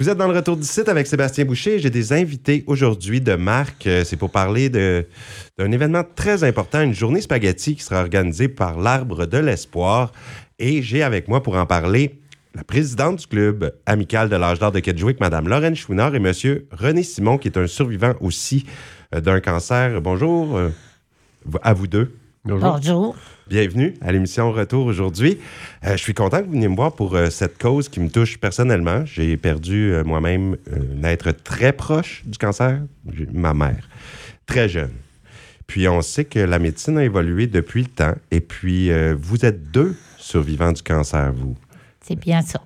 Vous êtes dans le retour du site avec Sébastien Boucher. J'ai des invités aujourd'hui de marque. Euh, c'est pour parler d'un événement très important, une journée spaghetti qui sera organisée par l'Arbre de l'Espoir. Et j'ai avec moi pour en parler la présidente du club amical de l'âge d'or de Kedgewick, Mme Lorraine Chouinard, et M. René Simon, qui est un survivant aussi euh, d'un cancer. Bonjour euh, à vous deux. Bonjour. Bienvenue à l'émission Retour aujourd'hui. Euh, je suis content que vous veniez me voir pour euh, cette cause qui me touche personnellement. J'ai perdu euh, moi-même un être très proche du cancer, ma mère, très jeune. Puis on sait que la médecine a évolué depuis le temps. Et puis vous êtes deux survivants du cancer, vous. C'est bien ça.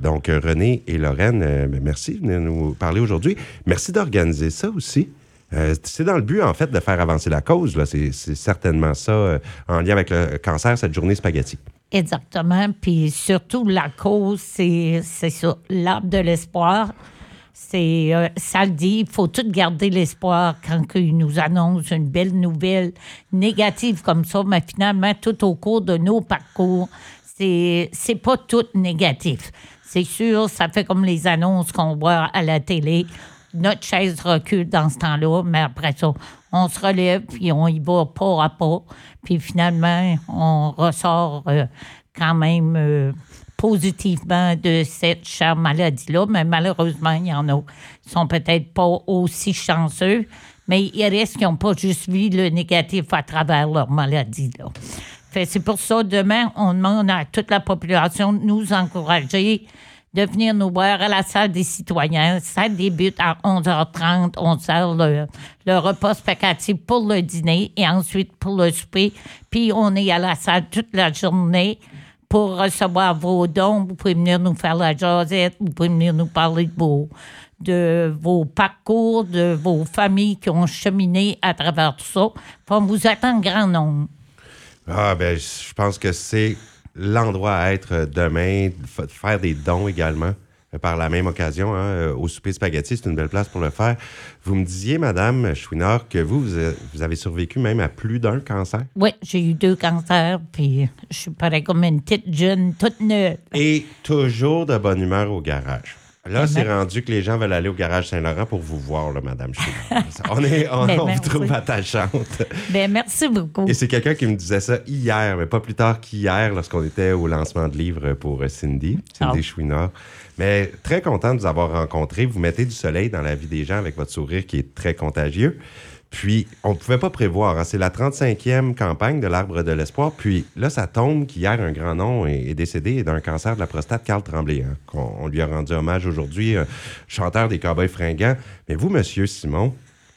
donc René et Lorraine, merci de nous parler aujourd'hui. Merci d'organiser ça aussi. Euh, c'est dans le but, en fait, de faire avancer la cause. C'est certainement ça, euh, en lien avec le cancer, cette journée spaghetti. Exactement. Puis surtout, la cause, c'est ça, l'arbre de l'espoir. C'est, euh, ça le dit, il faut tout garder l'espoir quand ils nous annoncent une belle nouvelle négative comme ça, mais finalement, tout au cours de nos parcours, c'est, c'est pas tout négatif. C'est sûr, ça fait comme les annonces qu'on voit à la télé notre chaise recule dans ce temps-là, mais après ça, on se relève, puis on y va pas à pas. Puis finalement, on ressort euh, quand même euh, positivement de cette chère maladie-là. Mais malheureusement, il y en a qui sont peut-être pas aussi chanceux, mais il reste qui n'ont pas juste vu le négatif à travers leur maladie. Là. c'est pour ça, demain, on demande à toute la population de nous encourager de venir nous voir à la salle des citoyens. Ça débute à 11h30. On sert le, le repas spaghetti pour le dîner et ensuite pour le souper. Puis on est à la salle toute la journée pour recevoir vos dons. Vous pouvez venir nous faire la jasette. Vous pouvez venir nous parler de vos, de vos parcours, de vos familles qui ont cheminé à travers tout ça. On vous attend grand nombre. Ah, ben, je pense que c'est l'endroit à être demain, faire des dons également euh, par la même occasion, hein, euh, au souper spaghetti, c'est une belle place pour le faire. Vous me disiez, Madame Chouinard, que vous, vous avez survécu même à plus d'un cancer. Oui, j'ai eu deux cancers, puis je suis pareil comme une petite jeune, toute neuve. Et toujours de bonne humeur au garage. Là, c'est rendu que les gens veulent aller au garage Saint-Laurent pour vous voir, là, Madame on est, on, ben, vous trouve attachante. Ben, merci beaucoup. Et c'est quelqu'un qui me disait ça hier, mais pas plus tard qu'hier, lorsqu'on était au lancement de livre pour euh, Cindy, Cindy oh. Chouinard. Mais très content de vous avoir rencontré. Vous mettez du soleil dans la vie des gens avec votre sourire qui est très contagieux. Puis, on ne pouvait pas prévoir. Hein. C'est la 35e campagne de l'Arbre de l'Espoir. Puis là, ça tombe qu'hier, un grand nom est, décédé d'un cancer de la prostate, Carl Tremblay. Hein, on, lui a rendu hommage aujourd'hui, chanteur des Cowboys fringants. Mais vous, Monsieur Simon,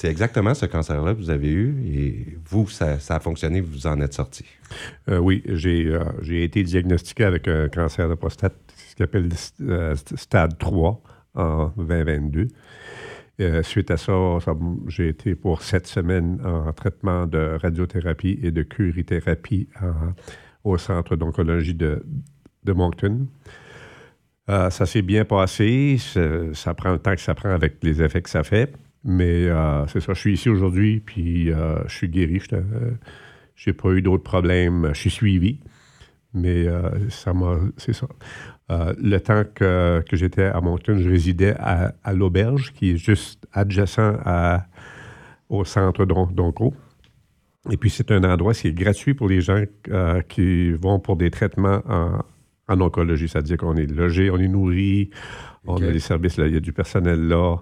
c'est exactement ce cancer-là que vous avez eu et vous, ça, a fonctionné, vous en êtes sorti. Euh, oui, euh, j'ai été diagnostiqué avec un cancer de prostate, ce qu'on appelle euh, stade 3 en 2022. Euh, suite à ça, j'ai été pour sept semaines en traitement de radiothérapie et de curithérapie au centre d'oncologie de, Moncton. Euh, ça s'est bien passé. Ça prend le temps que ça prend avec les effets que ça fait. Mais euh, c'est ça, je suis ici aujourd'hui, puis je suis guéri. Je n'ai pas eu d'autres problèmes. Je suis suivi. Mais ça m'a. C'est ça. Euh, le temps que, j'étais à Moncton, je résidais à, l'auberge, qui est juste adjacent au centre d'Onco. Et puis, c'est un endroit qui est gratuit pour les gens euh, qui vont pour des traitements en, oncologie. C'est-à-dire qu'on est logé, on est nourri, on a des services là, il y a du personnel là.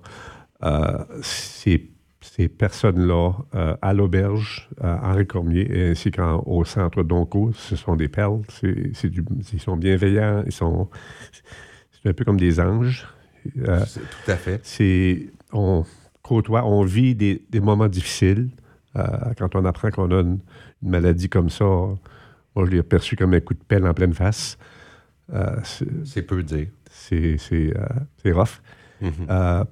Euh, c'est ces personnes-là euh, à l'auberge, à Henri Cormier, ainsi qu'au centre d'Onco, ce sont des perles. C'est, ils sont bienveillants, ils sont. C'est un peu comme des anges. Euh, tout à fait. C'est, on côtoie, on vit des, moments difficiles. Euh, quand on apprend qu'on a une, maladie comme ça, moi, je l'ai perçu comme un coup de pelle en pleine face. c'est, peu dire. C'est, rough. Mm-hmm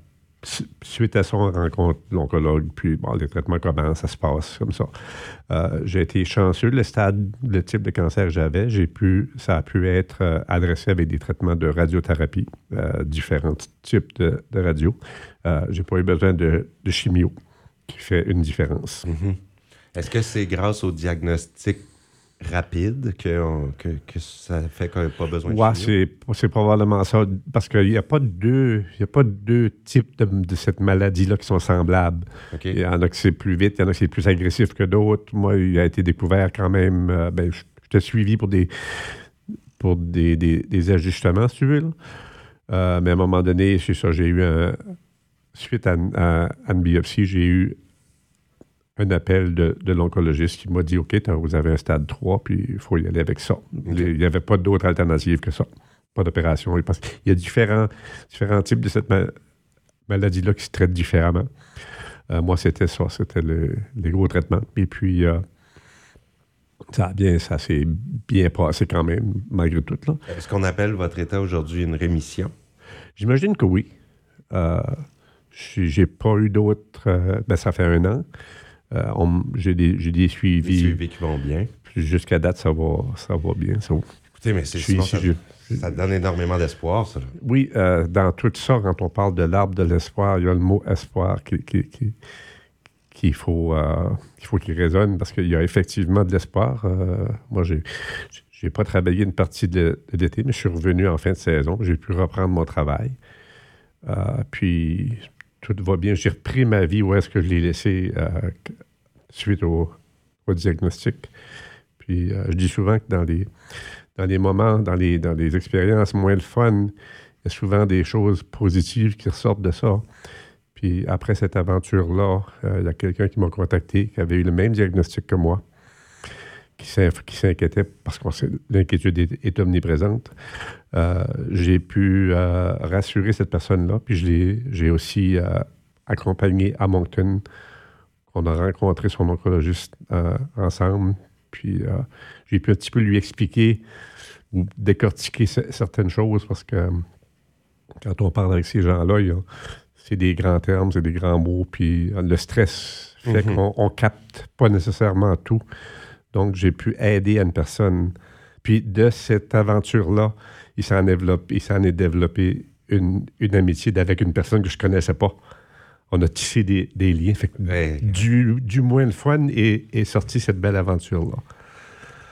suite à ça, on rencontre l'oncologue, puis bon, les traitements commencent, ça se passe comme ça. Euh, j'ai été chanceux, le stade, le type de cancer que j'avais, j'ai pu, ça a pu être euh, adressé avec des traitements de radiothérapie, euh, différents types de, radio. j'ai pas eu besoin de, chimio, qui fait une différence. Mm-hmm. Est-ce que c'est grâce au diagnostic rapide que, que, ça fait qu'on n'a pas besoin de Oui, c'est probablement ça. Parce qu'il n'y a pas deux, y a pas deux types de, cette maladie-là qui sont semblables. Il y en a qui c'est plus vite, il y en a qui c'est plus agressif que d'autres. Moi, il a été découvert quand même. Euh, ben, j'étais suivi pour des pour des, des, ajustements, si tu veux. Euh, mais à un moment donné, c'est ça, j'ai eu un. Suite à, à une biopsie, j'ai eu un appel de, l'oncologiste qui m'a dit OK, vous avez un stade 3, puis il faut y aller avec ça. Il n'y avait pas d'autre alternative que ça. Pas d'opération. Il y a différents, différents types de cette maladie-là qui se traitent différemment. Euh, moi, c'était ça, c'était les gros traitements. Et puis, euh, ça, bien, ça s'est bien passé quand même, malgré tout. Est-ce qu'on appelle votre état aujourd'hui une rémission? J'imagine que oui. Euh, j'ai pas eu d'autres. ben, ça fait un an. Euh, j'ai des, des, suivis. Des suivis qui vont bien. Jusqu'à date, ça va, ça va bien. Écoutez, mais c'est ça, ça, donne énormément d'espoir, ça. Oui, euh, dans tout ça, quand on parle de l'arbre de l'espoir, il y a le mot espoir qui, qui, qu'il faut euh, qu'il faut qu'il résonne parce qu'il y a effectivement de l'espoir. moi, j'ai j'ai pas travaillé une partie de, l'été, mais je suis revenu en fin de saison. J'ai pu reprendre mon travail. puis tout va bien. J'ai repris ma vie où est-ce que je l'ai laissé euh, suite au, diagnostic. Puis euh, je dis souvent que dans les, dans les moments, dans les, dans les expériences moins le fun, il y a souvent des choses positives qui ressortent de ça. Puis après cette aventure-là, euh, il y a quelqu'un qui m'a contacté, qui avait eu le même diagnostic que moi, qui s'inquiétait parce que l'inquiétude est, omniprésente. Euh, j'ai pu euh, rassurer cette personne-là, puis je j'ai aussi euh, accompagné à Moncton, qu'on a rencontré son oncologiste ensemble, puis j'ai pu un petit peu lui expliquer ou décortiquer certaines choses parce que quand on parle avec ces gens-là, c'est des grands termes, c'est des grands mots, puis le stress fait mm-hmm. qu'on ne capte pas nécessairement tout. Donc, j'ai pu aider à une personne. Puis de cette aventure-là, il s'en est développé une, amitié avec une personne que je ne connaissais pas. On a tissé des, liens. du, moins le fun est, sorti cette belle aventure-là.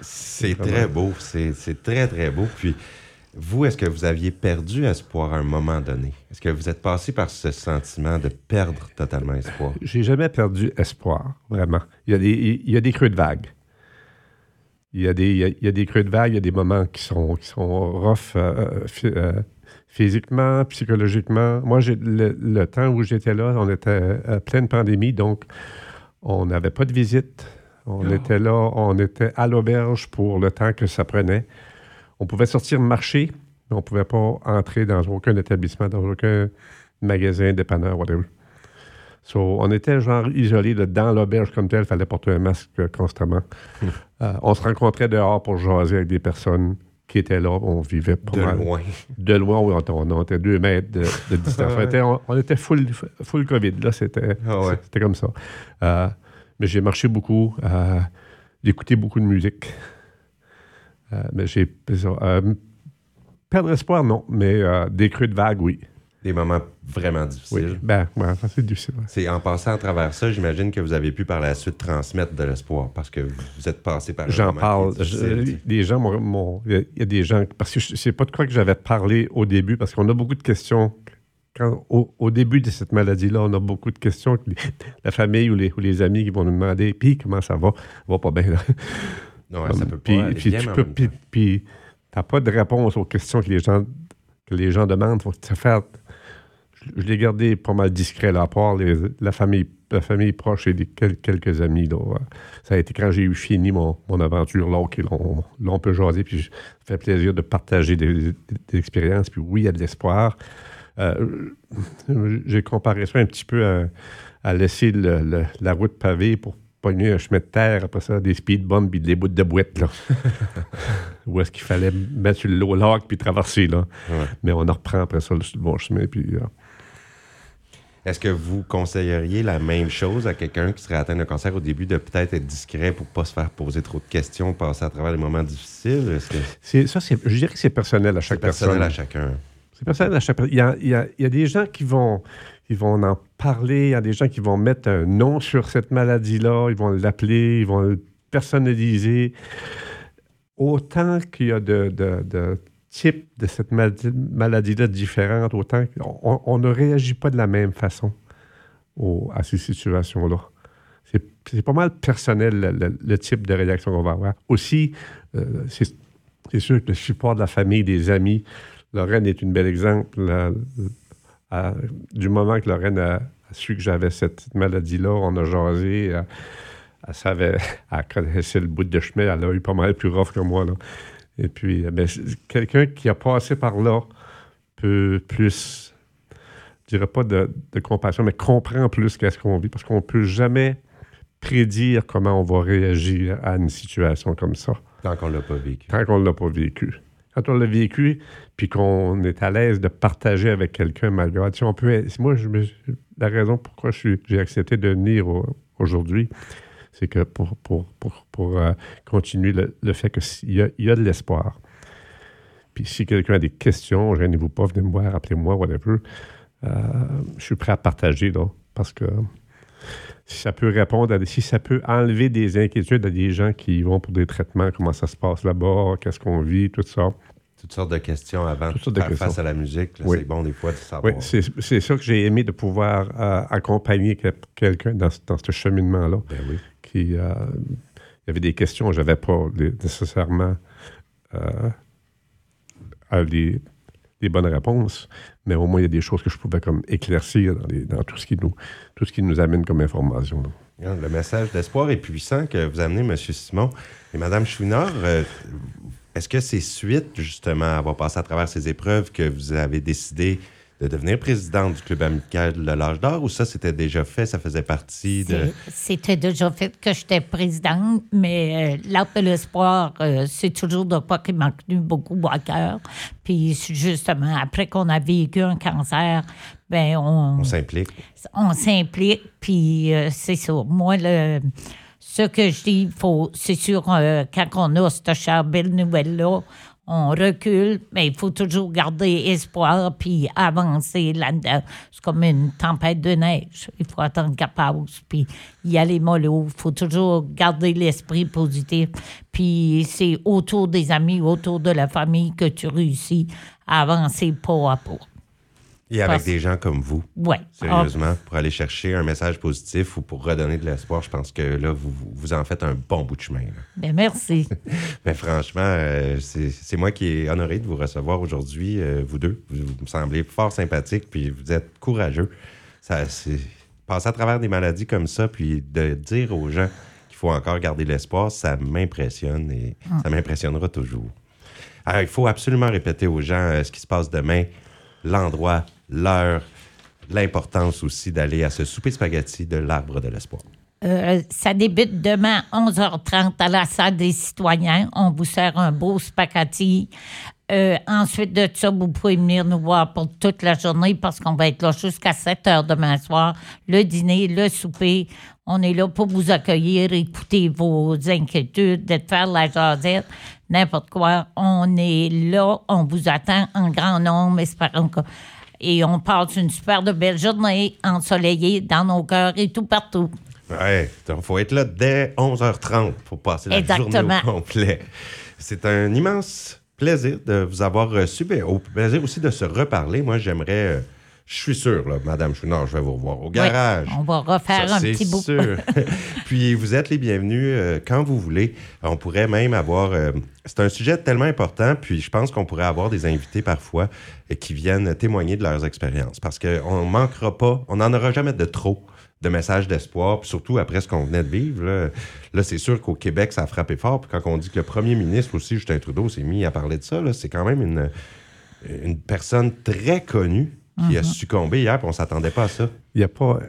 C'est très beau. C'est très, très beau. Puis, vous, est-ce que vous aviez perdu espoir à un moment donné? Est-ce que vous êtes passé par ce sentiment de perdre totalement espoir? J'ai jamais perdu espoir, vraiment. Il y a des, il y a des creux de vague. Il y, a des, il, y a, des creux de vague, il y a des moments qui sont, qui sont rough euh, euh, physiquement, psychologiquement. Moi, j'ai, le, temps où j'étais là, on était à pleine pandémie, donc on n'avait pas de visite. On ah. était là, on était à l'auberge pour le temps que ça prenait. On pouvait sortir marcher, mais on ne pouvait pas entrer dans aucun établissement, dans aucun magasin, dépanneur, whatever. So, on était genre isolés dans l'auberge comme tel, il fallait porter un masque euh, constamment. Euh, on se rencontrait dehors pour jaser avec des personnes qui étaient là. On vivait pas de loin. De loin, oui. On, était deux mètres de, distance. on, était, full, full COVID. Là, c'était ah comme ça. Euh, mais j'ai marché beaucoup. j'ai écouté beaucoup de musique. mais j'ai... perdre espoir, non. Mais des creux de vague, oui des moments vraiment difficiles. Oui, ben, ouais, c'est difficile. C'est en passant à travers ça, j'imagine que vous avez pu par la suite transmettre de l'espoir parce que vous êtes passé par. J'en parle. des gens, il y, a des gens parce que c'est pas de quoi que j'avais parlé au début parce qu'on a beaucoup de questions. Quand, au, début de cette maladie-là, on a beaucoup de questions. La famille ou les, ou les amis qui vont nous demander, puis comment ça va, ça va pas bien. Là. Non, ça peut pas. Puis, tu peux, puis, t'as pas de réponse aux questions que les gens que les gens demandent. Faut te faire je l'ai gardé pas mal discret, là, à part la, famille, la famille proche et quelques amis. Ça a été quand j'ai eu fini mon, aventure là, on, peut jaser, puis ça fait plaisir de partager des, expériences. Puis oui, il y a de l'espoir. Euh, j'ai comparé ça un petit peu à, laisser la route pavée pour pogner un chemin de terre, après ça, des speed bumps puis des bouts de boîte, là. Où est-ce qu'il fallait mettre sur le low log puis traverser, là. Mais on en reprend après ça le bon chemin, puis... Euh, est-ce que vous conseilleriez la même chose à quelqu'un qui serait atteint de cancer au début, de peut-être être discret pour ne pas se faire poser trop de questions, passer à travers les moments difficiles? C'est, ça, je dirais que c'est personnel à chaque personne. personnel à chacun. C'est personnel à chaque personne. Il y a, des gens qui vont, ils vont en parler, il y a des gens qui vont mettre un nom sur cette maladie-là, ils vont l'appeler, ils vont le personnaliser. autant qu'il y a de, de, types de cette maladie-là différentes, autant on, ne réagit pas de la même façon à ces situations-là. C'est pas mal personnel le, type de réaction qu'on va avoir. Aussi, euh, c'est sûr que le support de la famille, des amis, Lorraine est une belle exemple. du moment que Lorraine a, su que j'avais cette maladie-là, on a jasé. Elle, savait, elle connaissait le bout de chemin. Elle a eu pas mal plus rough que moi. Là. Et puis, ben, quelqu'un qui a passé par là peut plus, je dirais pas de, compassion, mais comprend plus qu'est-ce qu'on vit, parce qu'on ne peut jamais prédire comment on va réagir à une situation comme ça. Tant qu'on ne l'a pas vécu. Tant qu'on ne l'a pas vécu. Quand on l'a vécu, puis qu'on est à l'aise de partager avec quelqu'un malgré. Tu on peut, moi, je la raison pourquoi j'ai accepté de venir aujourd'hui, c'est que pour, pour, pour, pour euh, continuer le, fait qu'il y a, y a de l'espoir. Puis si quelqu'un a des questions, gênez-vous pas, venez me voir, appelez-moi, whatever. Euh, je suis prêt à partager, là, parce que si ça peut répondre à si ça peut enlever des inquiétudes à des gens qui vont pour des traitements, comment ça se passe là-bas, qu'est-ce qu'on vit, tout ça. Toutes sortes de questions avant de faire face à la musique. C'est bon des fois de savoir. Oui, c'est ça que j'ai aimé de pouvoir euh, accompagner quelqu'un dans, dans, ce cheminement-là. Ben oui. Euh, il y avait des questions, je n'avais pas nécessairement euh, les, bonnes réponses, mais au moins il y a des choses que je pouvais comme éclaircir dans, tout, ce qui nous, tout ce qui nous amène comme information. Le message d'espoir est puissant que vous amenez, M. Simon. Et Mme Chouinard, euh, est-ce que c'est suite, justement, à avoir passé à travers ces épreuves que vous avez décidé de devenir présidente du Club amical de l'âge d'or ou ça, c'était déjà fait, ça faisait partie de... C'était déjà fait que j'étais présidente, mais euh, l'arbre de l'espoir, euh, c'est toujours de pas qui m'a tenu beaucoup à cœur. Puis justement, après qu'on a vécu un cancer, ben on... On s'implique. On s'implique, puis euh, c'est ça. Moi, le... Ce que je dis, faut, c'est sûr, quand on a cette chère belle nouvelle-là, on recule, mais il faut toujours garder espoir puis avancer là-dedans. C'est comme une tempête de neige. Il faut attendre qu'elle passe, puis y aller mollo. Il faut toujours garder l'esprit positif. Puis c'est autour des amis, autour de la famille que tu réussis à avancer pas à pas. Et avec des gens comme vous. Oui. Sérieusement, pour aller chercher un message positif ou pour redonner de l'espoir, je pense que là, vous, vous en faites un bon bout de chemin. Bien, merci. Mais franchement, euh, c'est moi qui est honoré de vous recevoir aujourd'hui, euh, vous deux. Vous, me semblez fort sympathique, puis vous êtes courageux. Ça, passer à travers des maladies comme ça, puis de dire aux gens qu'il faut encore garder l'espoir, ça m'impressionne et ah. ça m'impressionnera toujours. Alors, il faut absolument répéter aux gens euh, ce qui se passe demain, l'endroit, l'heure, l'importance aussi d'aller à ce souper spaghetti de l'arbre de l'espoir. Euh, ça débute demain 11h30 à la salle des citoyens. On vous sert un beau spaghetti. Euh, ensuite de ça, vous pouvez venir nous voir pour toute la journée parce qu'on va être là jusqu'à 7 h demain soir. Le dîner, le souper. On est là pour vous accueillir, écouter vos inquiétudes, de faire la jasette, n'importe quoi. On est là, on vous attend en grand nombre, espérons que et on passe une super de belle journée ensoleillée dans nos cœurs et tout partout. Oui, il faut être là dès 11h30 pour passer la journée au complet. C'est un immense plaisir de vous avoir reçu. au plaisir aussi de se reparler. Moi, j'aimerais. Euh, je suis sûr, là, Madame Chouinard, je vais vous revoir au garage. on va refaire un petit bout. sûr. Puis vous êtes les bienvenus euh, quand vous voulez. On pourrait même avoir. Euh, c'est un sujet tellement important, puis je pense qu'on pourrait avoir des invités parfois qui viennent témoigner de leurs expériences. Parce qu'on ne manquera pas, on n'en aura jamais de trop de messages d'espoir, surtout après ce qu'on venait de vivre. Là, c'est sûr qu'au Québec, ça a frappé fort. Puis quand on dit que le premier ministre aussi, Justin Trudeau, s'est mis à parler de ça, c'est quand même une, une personne très connue qui a mhm. succombé hier, puis on ne s'attendait pas à ça. Il n'y a pas.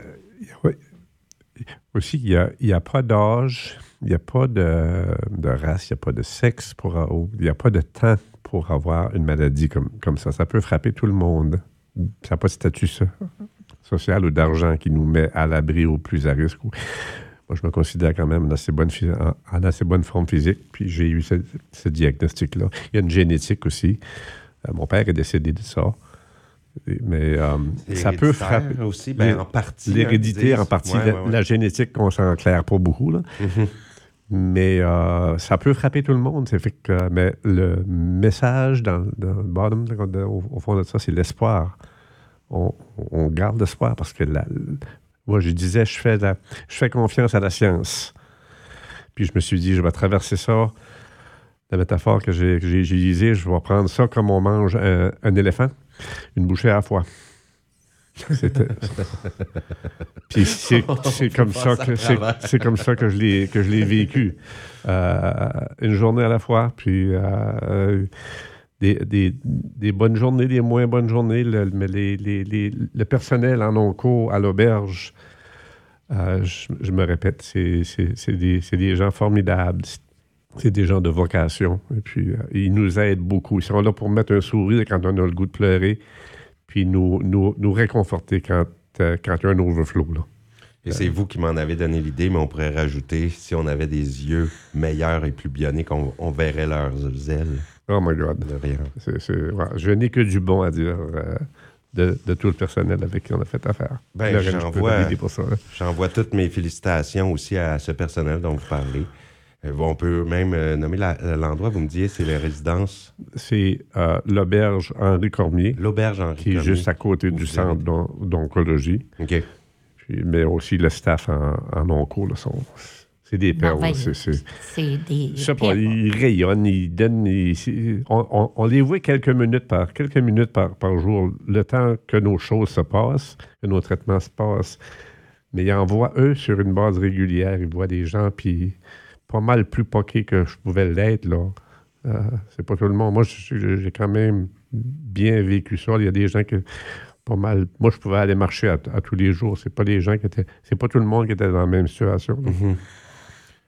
aussi, il n'y a, y a, pas d'âge, il n'y a pas de, de race, il n'y a pas de sexe, pour il n'y a pas de temps pour avoir une maladie comme, comme ça. Ça peut frapper tout le monde. Ça n'a pas de statut, ça social ou d'argent qui nous met à l'abri ou plus à risque. Moi, je me considère quand même en assez bonne, en assez bonne forme physique, puis j'ai eu ce, diagnostic-là. Il y a une génétique aussi. Euh, mon père est décédé de ça. Mais euh, ça peut frapper. aussi, ben, en partie. L'hérédité, en partie. la, génétique, on s'en claire pas beaucoup. Là. Mm-hmm. Mais euh, ça peut frapper tout le monde. Fait que, mais le message dans, dans le bottom, au, fond de ça, c'est l'espoir. On, garde l'espoir parce que moi, je disais, je fais, je fais confiance à la science. Puis je me suis dit, je vais traverser ça. La métaphore que j'ai utilisée, je vais prendre ça comme on mange un éléphant, une bouchée à la fois. Puis c'est comme ça que c'est comme ça que je l'ai que je l'ai vécu. Euh, une journée à la fois, puis euh, des, des, des, bonnes journées, des moins bonnes journées, le, mais les, les, les, le personnel en onco à l'auberge, euh, je, me répète, c'est des, des, gens formidables. C'est des gens de vocation. Et puis, ils nous aident beaucoup. Ils sont là pour mettre un sourire quand on a le goût de pleurer puis nous, nous, nous réconforter quand, euh, quand il y a un overflow. Là. Et c'est vous qui m'en avez donné l'idée, mais on pourrait rajouter, si on avait des yeux meilleurs et plus bioniques, on, on verrait leurs ailes. Oh my God. je n'ai que du bon à dire euh, de, de, tout le personnel avec qui on a fait affaire. Ben, j'envoie toutes mes félicitations aussi à ce personnel dont vous parlez. Euh, on peut même euh, nommer l'endroit, vous me disiez, c'est les résidences. C'est euh, l'auberge Henri Cormier. L'auberge Henri Qui est juste à côté du centre d'oncologie. OK. mais aussi le staff en, en onco, c'est des perles. C'est des. Je sais pas, ils rayonnent, ils donnent. on, les voit quelques minutes par, quelques minutes par, par jour, le temps que nos choses se passent, que nos traitements se passent. Mais ils envoient, eux, sur une base régulière. Ils voient des gens, puis pas mal plus poqué que je pouvais l'être, là. Euh, c'est pas tout le monde. Moi, j'ai quand même bien vécu ça. Il y a des gens qui pas mal. Moi, je pouvais aller marcher à, tous les jours. C'est pas des gens qui étaient. C'est pas tout le monde qui était dans la même situation. Mm-hmm.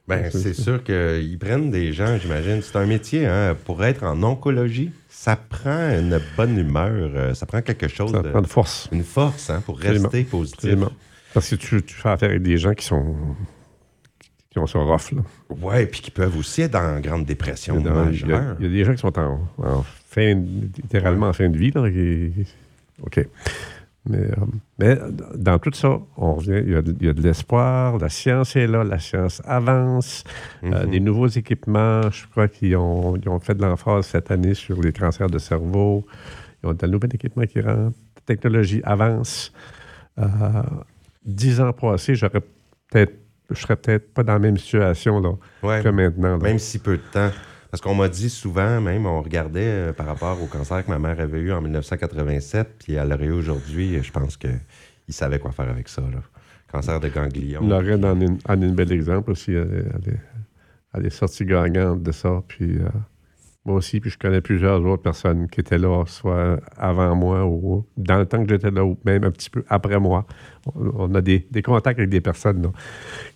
Ben, c'est sûr qu'ils prennent des gens, j'imagine. C'est un métier, hein. Pour être en oncologie, ça prend une bonne humeur. Euh, ça prend quelque chose. Ça prend une force. Une force, hein, pour rester positif. Parce que tu, tu, fais affaire avec des gens qui sont qui ont ça rough. Là. Ouais, puis qui peuvent aussi être en grande dépression. Il y, a, il, y a, des gens qui sont en, fin, littéralement en fin de vie. Là, OK. Mais, euh, mais, dans tout ça, on revient, il y a, de l'espoir, la science est là, la science avance, euh, mhm. des nouveaux équipements, je crois qu'ils ont, ont, fait de l'emphase cette année sur les cancers de cerveau, ils ont de nouveaux équipements qui rentrent, la technologie avance. Euh, dix ans passés, j'aurais peut-être je serais peut-être pas dans la même situation là, que maintenant. Même si peu de temps. Parce qu'on m'a dit souvent, même, on regardait euh, par rapport au cancer que ma mère avait eu en 1987, puis elle l'aurait eu aujourd'hui, je pense qu'il savait quoi faire avec ça. Là. Cancer de ganglion. Lorraine en est un bel exemple aussi. Elle, elle, est, sortie gagnante de ça. Puis euh, moi aussi, puis je connais plusieurs autres personnes qui étaient là, soit avant moi ou dans le temps que j'étais là, ou même un petit peu après moi. On, a des, contacts avec des personnes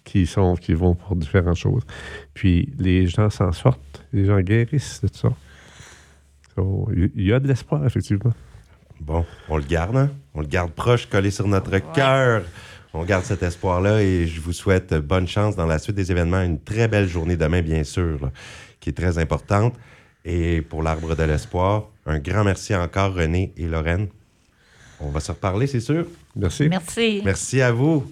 qui, sont, qui vont pour différentes choses. Puis les gens s'en sortent, les gens guérissent de tout ça. Il y a de l'espoir, effectivement. Bon, on le garde, hein? On le garde proche, collé sur notre cœur. On garde cet espoir-là et je vous souhaite bonne chance dans la suite des événements. Une très belle journée demain, bien sûr, qui est très importante. Et pour l'Arbre de l'Espoir, un grand merci encore, René et Lorraine. On va se reparler, c'est sûr. Merci. Merci. Merci à vous.